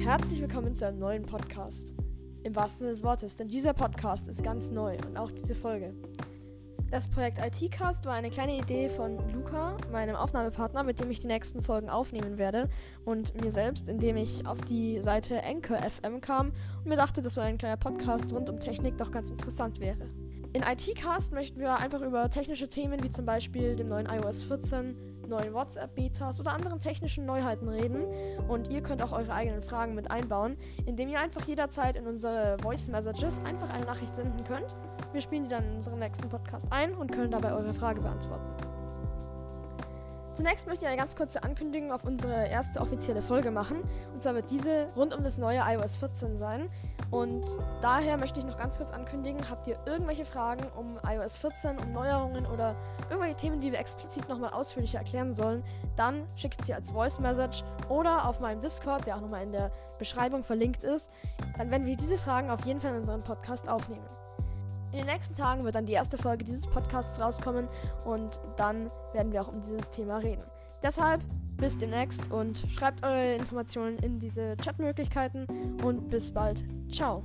Herzlich willkommen zu einem neuen Podcast. Im wahrsten Sinne des Wortes, denn dieser Podcast ist ganz neu und auch diese Folge. Das Projekt IT-Cast war eine kleine Idee von Luca, meinem Aufnahmepartner, mit dem ich die nächsten Folgen aufnehmen werde, und mir selbst, indem ich auf die Seite Anchor FM kam und mir dachte, dass so ein kleiner Podcast rund um Technik doch ganz interessant wäre. In IT-Cast möchten wir einfach über technische Themen wie zum Beispiel dem neuen iOS 14, neuen WhatsApp-Betas oder anderen technischen Neuheiten reden. Und ihr könnt auch eure eigenen Fragen mit einbauen, indem ihr einfach jederzeit in unsere Voice Messages einfach eine Nachricht senden könnt. Wir spielen die dann in unserem nächsten Podcast ein und können dabei eure Frage beantworten. Zunächst möchte ich eine ganz kurze Ankündigung auf unsere erste offizielle Folge machen. Und zwar wird diese rund um das neue iOS 14 sein. Und daher möchte ich noch ganz kurz ankündigen, habt ihr irgendwelche Fragen um iOS 14, um Neuerungen oder irgendwelche Themen, die wir explizit nochmal ausführlicher erklären sollen, dann schickt sie als Voice Message oder auf meinem Discord, der auch nochmal in der Beschreibung verlinkt ist. Dann werden wir diese Fragen auf jeden Fall in unseren Podcast aufnehmen. In den nächsten Tagen wird dann die erste Folge dieses Podcasts rauskommen und dann werden wir auch um dieses Thema reden. Deshalb bis demnächst und schreibt eure Informationen in diese Chatmöglichkeiten und bis bald. Ciao.